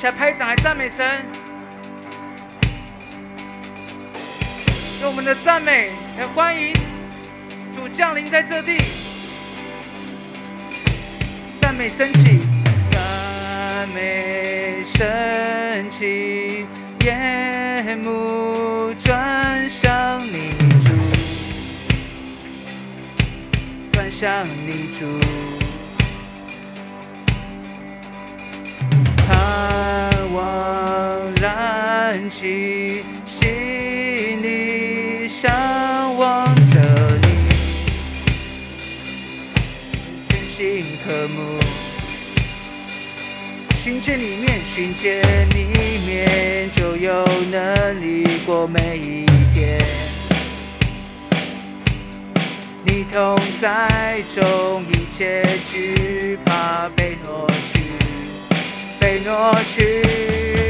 一起来拍掌来赞美神，用我们的赞美来欢迎主降临在这地，赞美升起，赞美升起，夜幕转向你主，转向你主。望燃起，心里向往着你，全心渴慕，寻见里面，寻见里面，就有能力过每一天。你同在中，一切惧怕被落去。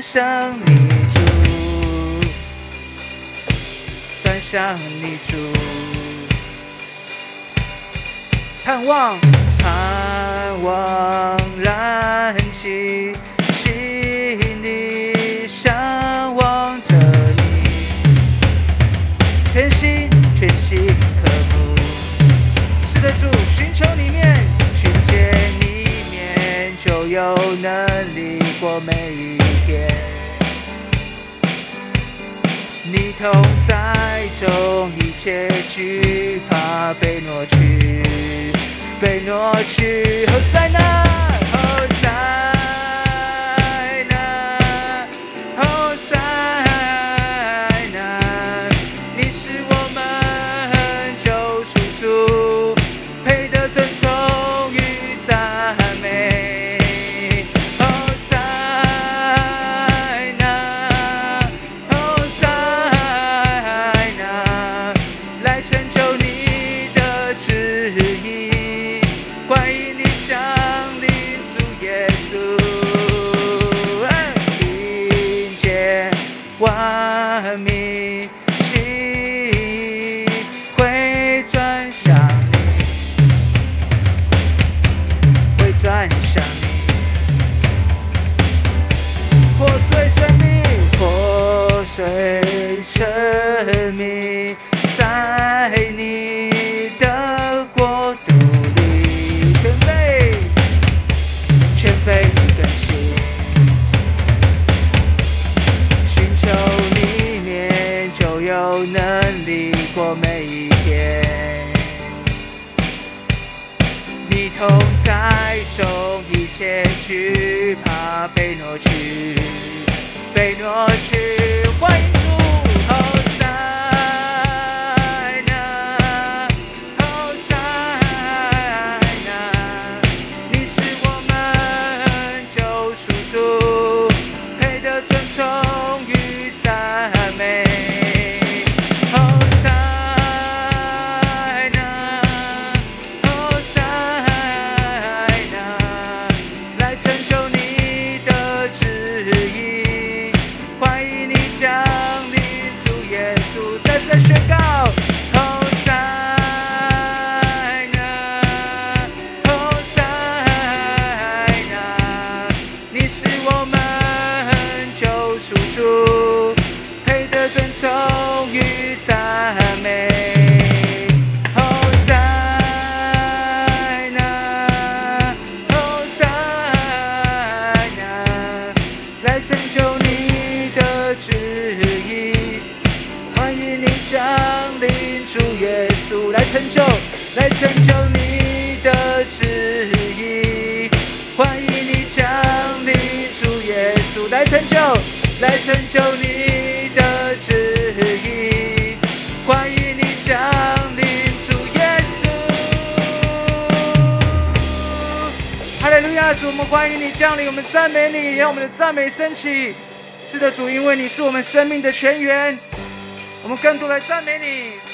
向你主，转向你主。盼望，盼望燃起，心里向往着你，全心全心渴慕。是的，主，寻求里面，寻见里面，就有能力过每一痛在中，一切惧怕被挪去，被挪去。后塞纳，来成就你的旨意。欢迎你降临，主耶稣。哈利路亚，主，我们欢迎你降临，我们赞美你，让我们的赞美升起。是的，主，因为你是我们生命的泉源，我们更多来赞美你。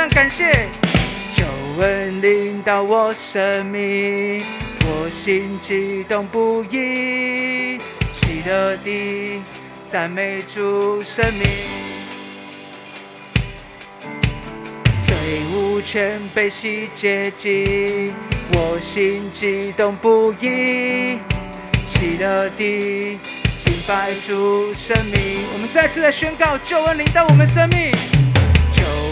感谢上感谢，救恩领导我生命，我心激动不已，喜乐地赞美主生命，罪无全被洗洁净，我心激动不已，喜乐地敬拜主生命。我们再次来宣告，救恩领导我们生命。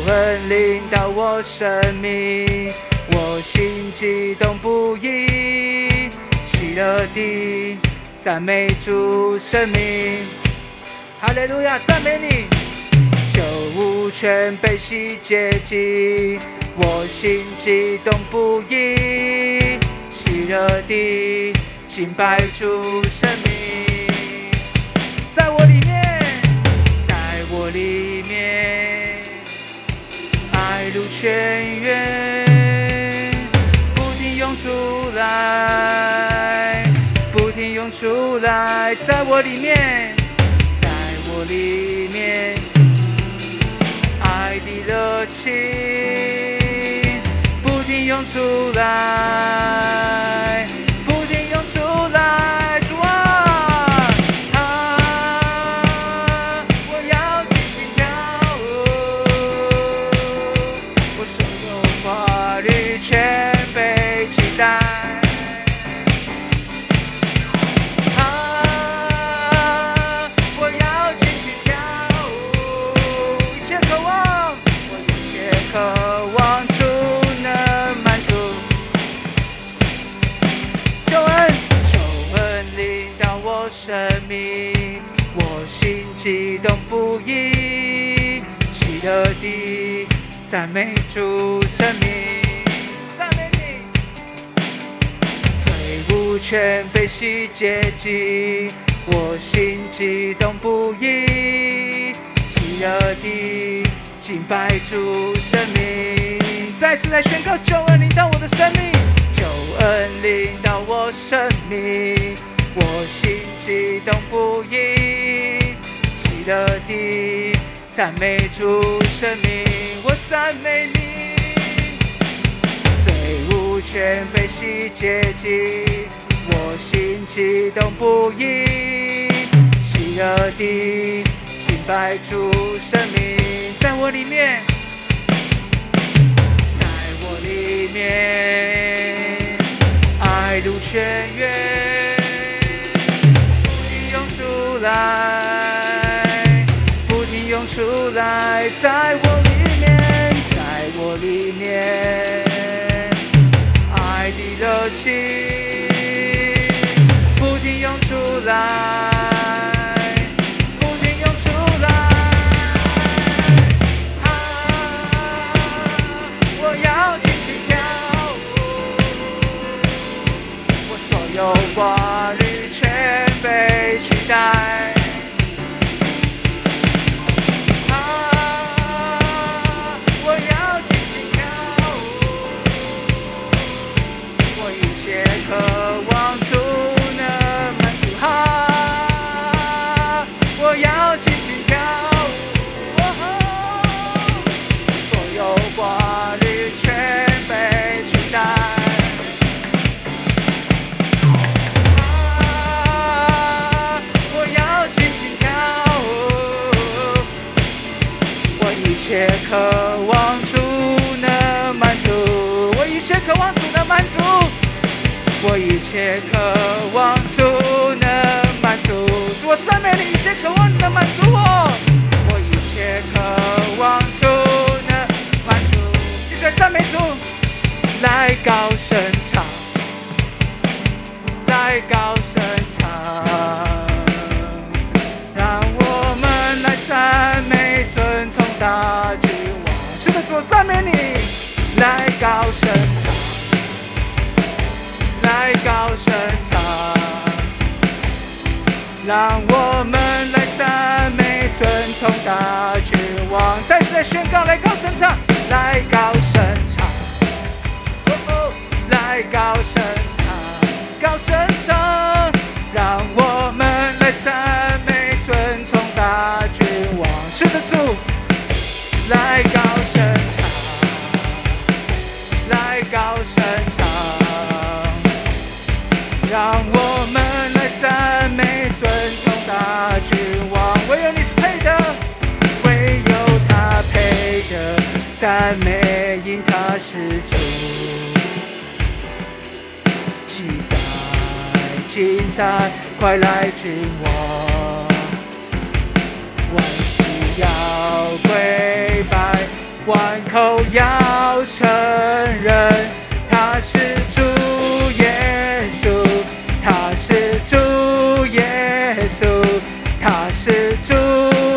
恩领到我生命，我心激动不已，喜乐地赞美主生命。哈利路亚，赞美你，旧物全被洗洁净，我心激动不已，喜乐地敬拜主生命，在我里面，在我里泉源，不停涌出来，不停涌出来，在我里面，在我里面，爱的热情，不停涌出来。的赞美主生命，赞美你，罪无全被洗洁净，我心激动不已，喜乐的敬拜主生命，再次来宣告救恩临到我的生命，救恩临到我生命，我心激动不已，喜乐的。赞美主生命，我赞美你，罪无全被洗洁净，我心激动不已，喜乐的敬拜主生命，在我里面，在我里面，爱如泉源，涌出来。在，在我里面，在我里面，爱的热情不停涌出来，不停涌出来。啊，我要尽情跳舞，我所有挂虑全被取代。一切渴望，主能满足。主，我赞美你，一切渴望你能满足我。我一切渴望，主能满足。继续赞美主，来高声唱，来高声唱，让我们来赞美尊崇大君王。是的，主，赞美你，来高声。来高声唱，让我们来赞美尊崇的君王。再次来宣告，来高声唱，来高声唱，哦哦，来高声唱，高声唱，精彩，快来君王，万喜要归。万口要承认他是主耶稣，他是主耶稣，他是主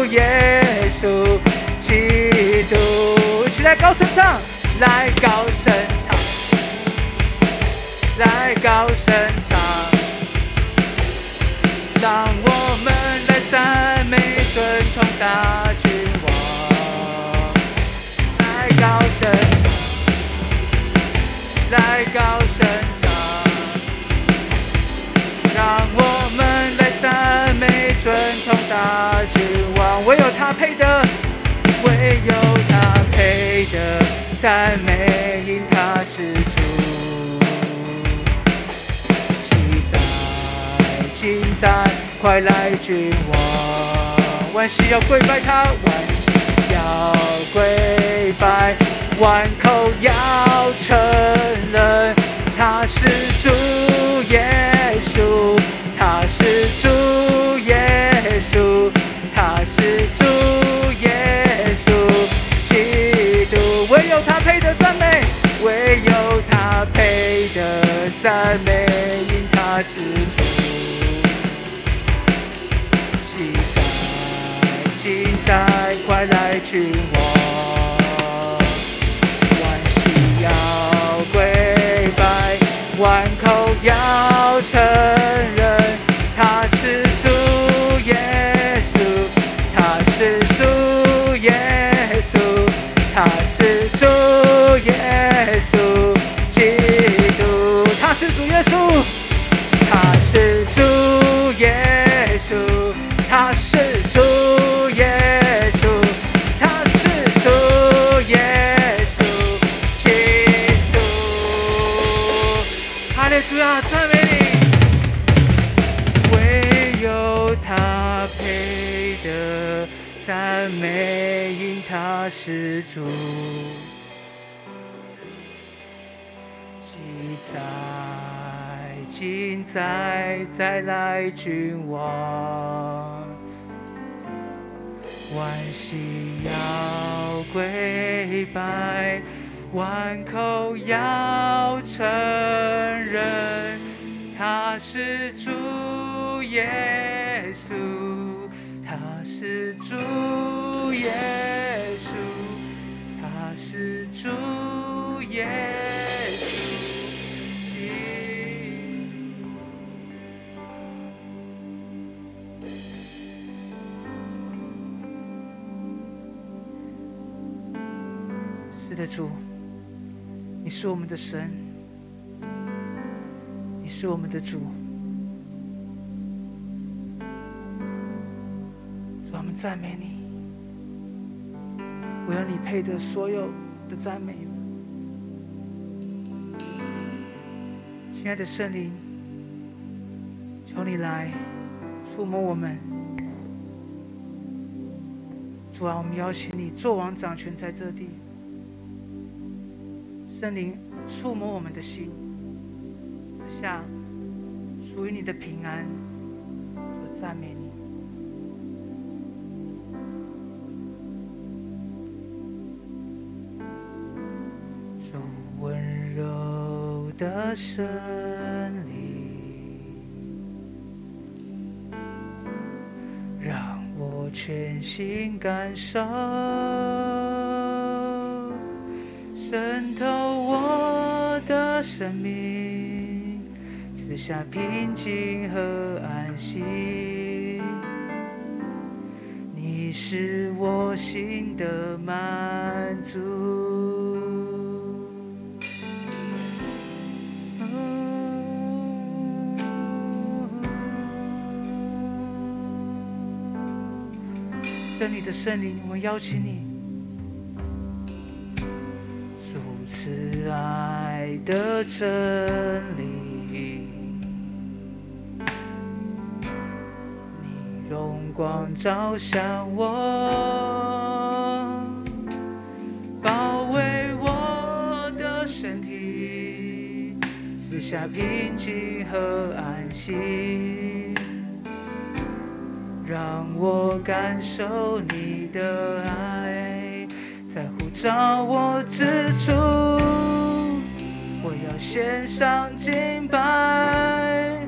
耶稣，基督。起来高声唱，来高声唱，来高声，让我们来赞美尊崇大君王，来。高声唱来高声唱，让我们来赞美尊崇大君王，唯有他配得，唯有他配得赞美，因他是今在，快来君王，万事要跪拜他，万事要跪拜。万口要承认，他是主耶稣，他是主耶稣，他是主耶稣，基督唯有他配得赞美，唯有他配得赞美，因他是主。在，快来娶我！万心要跪拜，万口要称。再，再来君王，万喜要跪拜。万口要承认他是主耶稣，他是主耶稣，他是主耶稣。的，主。你是我们的神，你是我们的主，主我们赞美你，我要你配得所有的赞美。亲爱的圣灵，求你来触摸我们，主啊，我们邀请你做王掌权在这地。圣灵触摸我们的心，赐下属于你的平安我赞美你。主温柔的圣灵，让我全心感受。渗透我的生命，赐下平静和安心。你是我心的满足。真理的圣灵，我邀请你。的真理，你荣光照向我，包围我的身体，赐下平静和安息，让我感受你的爱。在呼召我之处，要献上敬拜。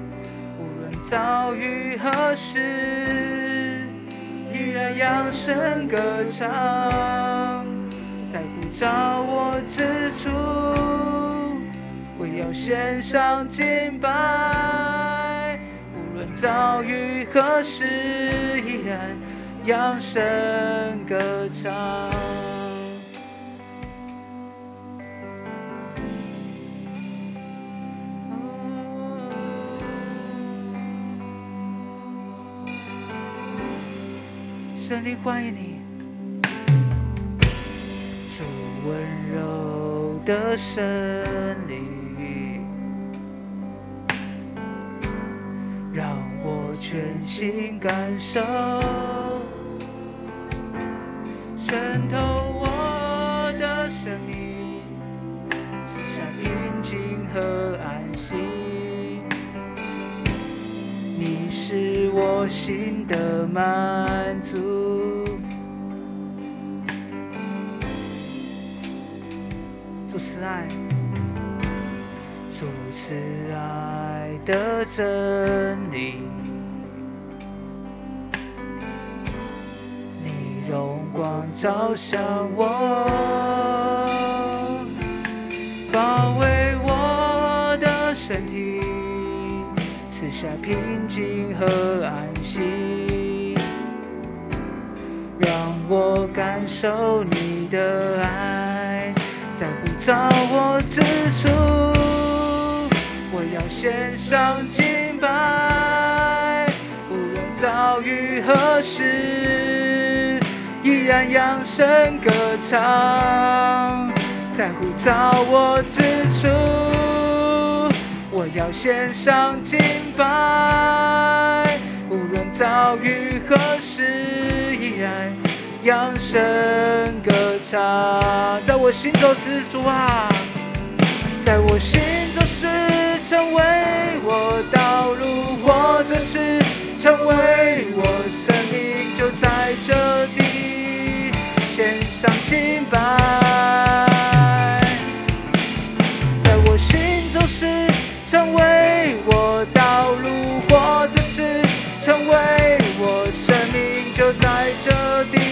无论遭遇何时，依然扬声歌唱。在呼召我之处，我要献上敬拜。无论遭遇何时，依然扬声歌唱。圣灵欢迎你，主温柔的圣灵，让我全心感受，渗透我的生命，赐下平静和安心。你是我心的满足，爱，主持爱的真理，你荣光照向我，包围我的身体。赐下平静和安息，让我感受你的爱，在呼召我之处，我要献上敬拜。无论遭遇何时，依然扬声歌唱，在呼召我之处。我要献上敬拜，无论遭遇何时，依然扬声歌唱。在我心中是，主啊，在我心中是，成为我道路，或者是成为我生命，就在这里献上敬拜。在我心中是。成为我道路，或者是成为我生命，就在这里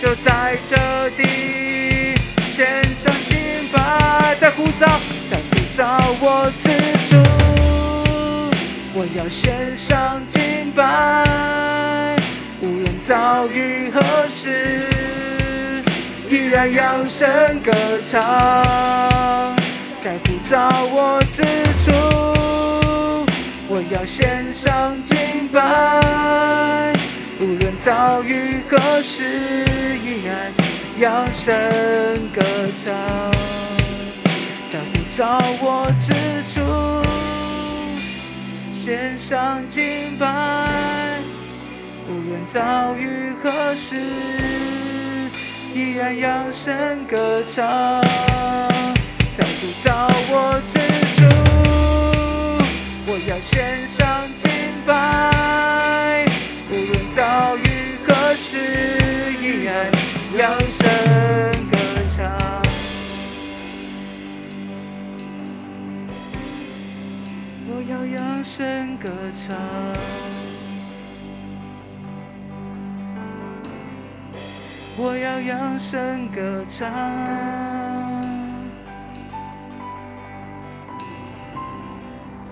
就在这里，献上敬拜，在呼召，在呼召我之处，我要献上敬拜，无论遭遇何时，依然扬声歌唱，在呼召我之处，我要献上敬拜。无论遭遇何时，依然扬声歌唱，在不着我之处，献上敬拜。无论遭遇何时，依然扬声歌唱，在不着我之处，我要献上我要扬声歌唱，我要扬声歌唱，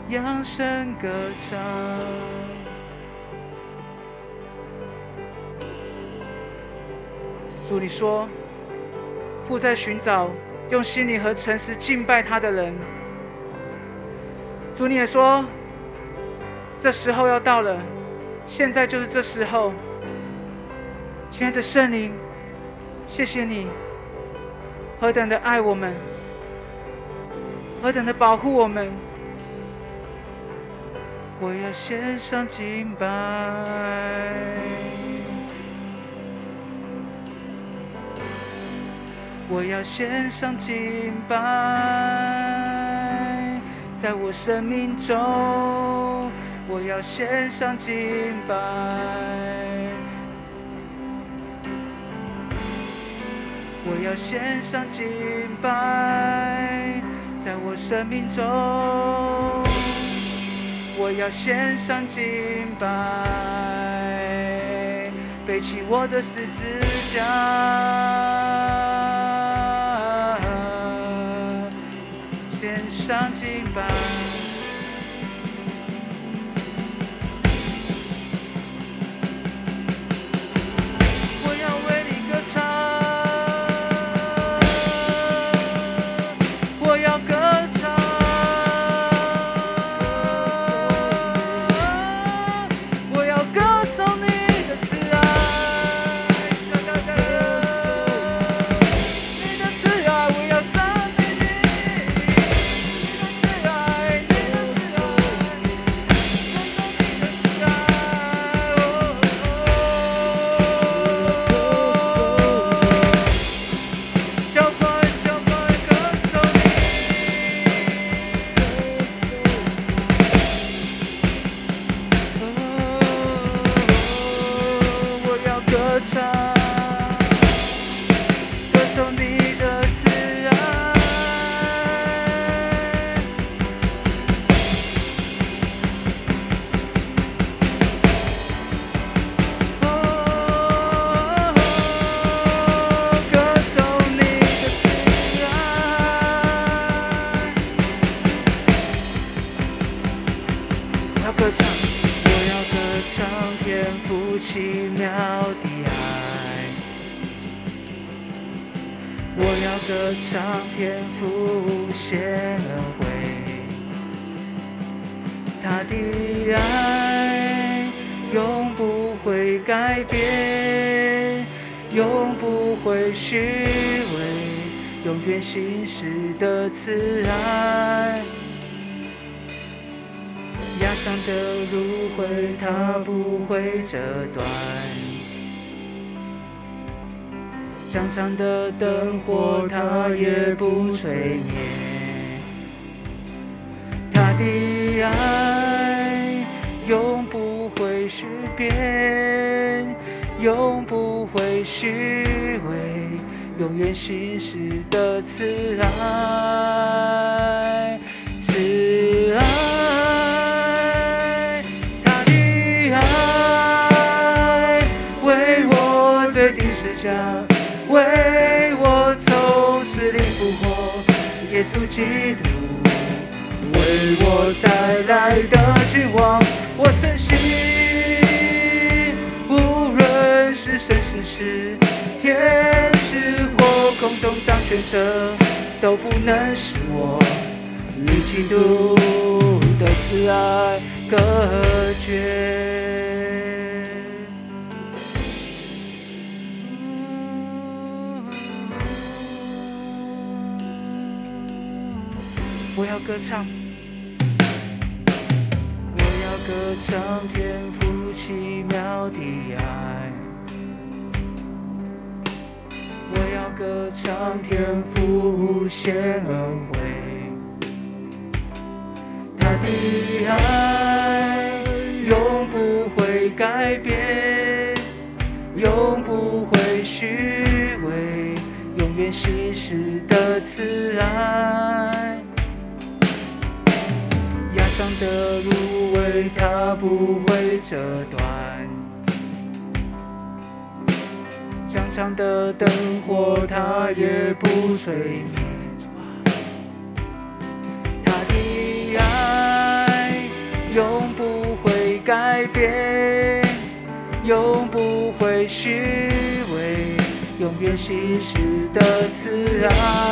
扬声歌唱。主，你说，父在寻找用心灵和诚实敬拜他的人。主，你也说，这时候要到了，现在就是这时候。亲爱的圣灵，谢谢你，何等的爱我们，何等的保护我们。我要献上敬拜。我要献上敬拜，在我生命中，我要献上敬拜。我要献上敬拜，在我生命中，我要献上敬拜，背起我的十字架。上进班。压伤的芦荟，它不会折断。长长的灯火，它也不吹灭。他的爱永不会许变，永不会虚伪，永远行使的慈爱，为我从死里复活，耶稣基督，为我带来的绝望，我深信，无论是生是是天使或空中掌权者，都不能使我与基督的慈爱隔绝。歌唱，我要歌唱天赋奇妙的爱，我要歌唱天赋无限恩惠，他的爱永不会改变，永不会虚伪，永远稀释的慈爱。的芦苇，它不会折断；长长的灯火，它也不吹灭。它的爱永不会改变，永不会虚伪，永远稀释的慈爱。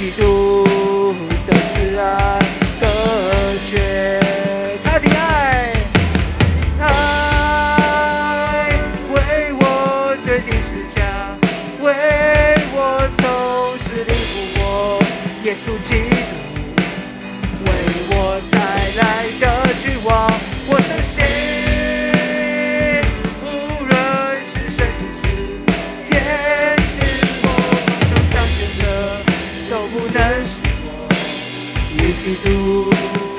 与基与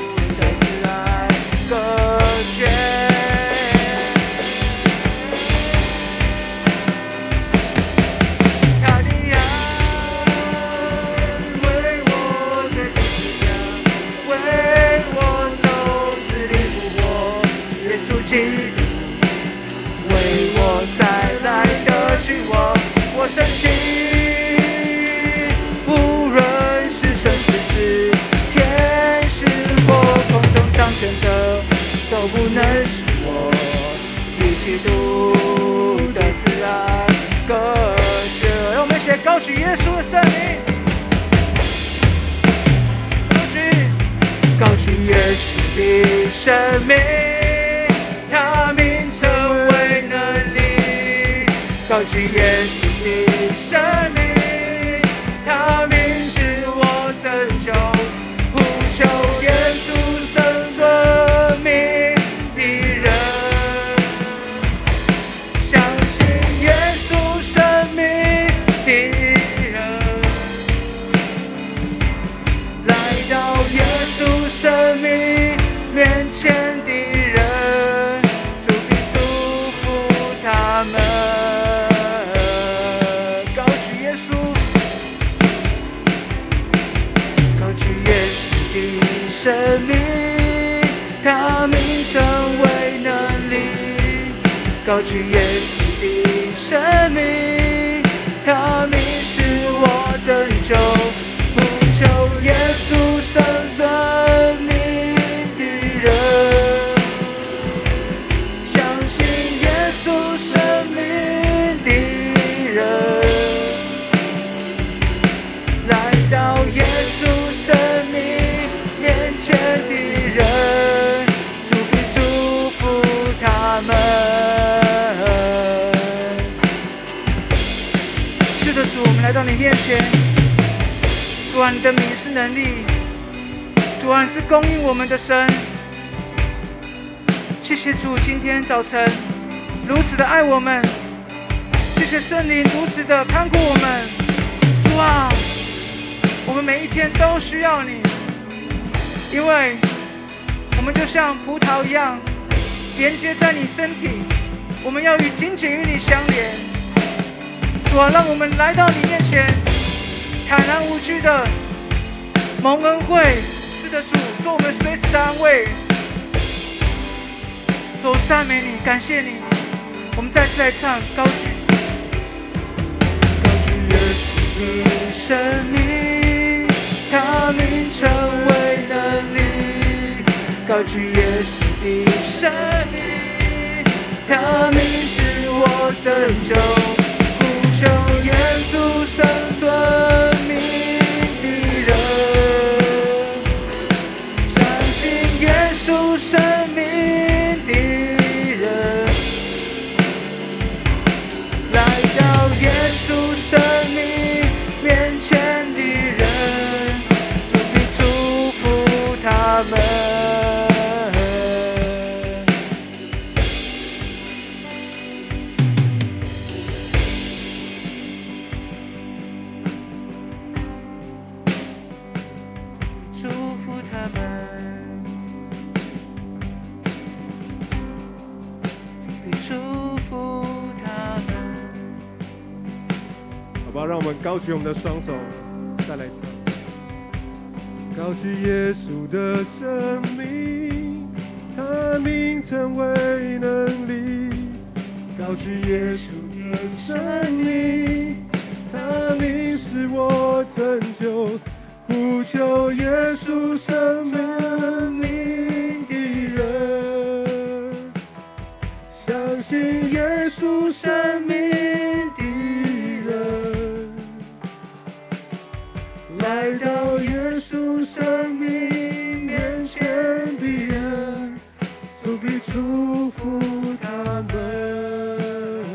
面前。主啊，你的名是能力，主啊，是供应我们的神。谢谢主，今天早晨如此的爱我们。谢谢圣灵如此的看顾我们。主啊，我们每一天都需要你，因为我们就像葡萄一样，连接在你身体，我们要与紧紧与你相连。主啊，让我们来到你面前，坦然无惧的蒙恩惠，是的，主做我们随时的安慰。主赞美你，感谢你，我们再次来唱高举。的生命，他名成为能力。高举耶稣的生命，他名是我拯救。呼求耶稣生存命的人，相信耶稣高举我们的双手，再来唱。高举耶稣的生命，他名成为能力。高举耶稣的生命，他名是我拯救。呼求耶稣生命的人，相信耶稣生命来到耶稣生命面前的人，主必祝福他们。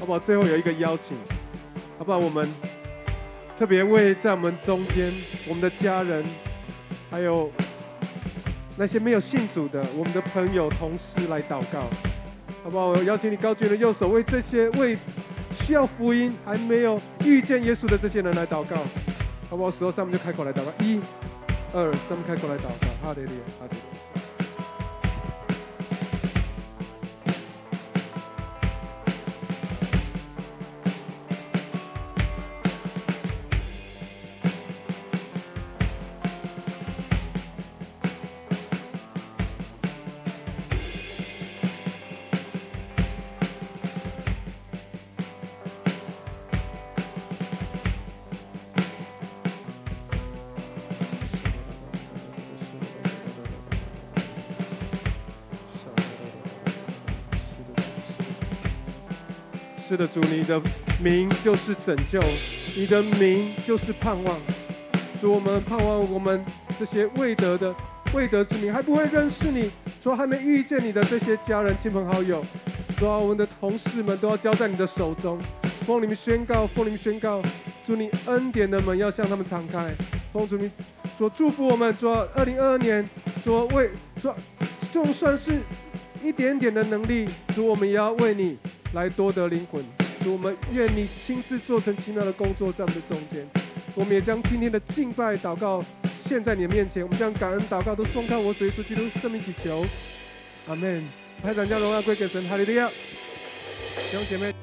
好不好？最后有一个邀请，好不好？我们特别为在我们中间，我们的家人，还有那些没有信主的我们的朋友、同事来祷告，好不好？我邀请你高举的右手，为这些为需要福音还没有遇见耶稣的这些人来祷告，好不好？十号三们就开口来祷告，一、二，三，开口来祷告，哈利路亚，哈利路亚。的，主，你的名就是拯救，你的名就是盼望。主，我们盼望我们这些未得的、未得之名，还不会认识你，主还没遇见你的这些家人、亲朋好友，主，我们的同事们都要交在你的手中。奉你们宣告，奉你们宣告，祝你恩典的门要向他们敞开。奉主你所祝福我们，主，二零二二年，主为主，就算是一点点的能力，主我们也要为你来多得灵魂。主我们愿你亲自做成奇妙的工作在我们的中间。我们也将今天的敬拜祷告献在你的面前，我们将感恩祷告都奉靠我主耶稣基督圣名祈求，阿门。拍掌将荣耀归给神，哈利路亚。弟兄姐妹。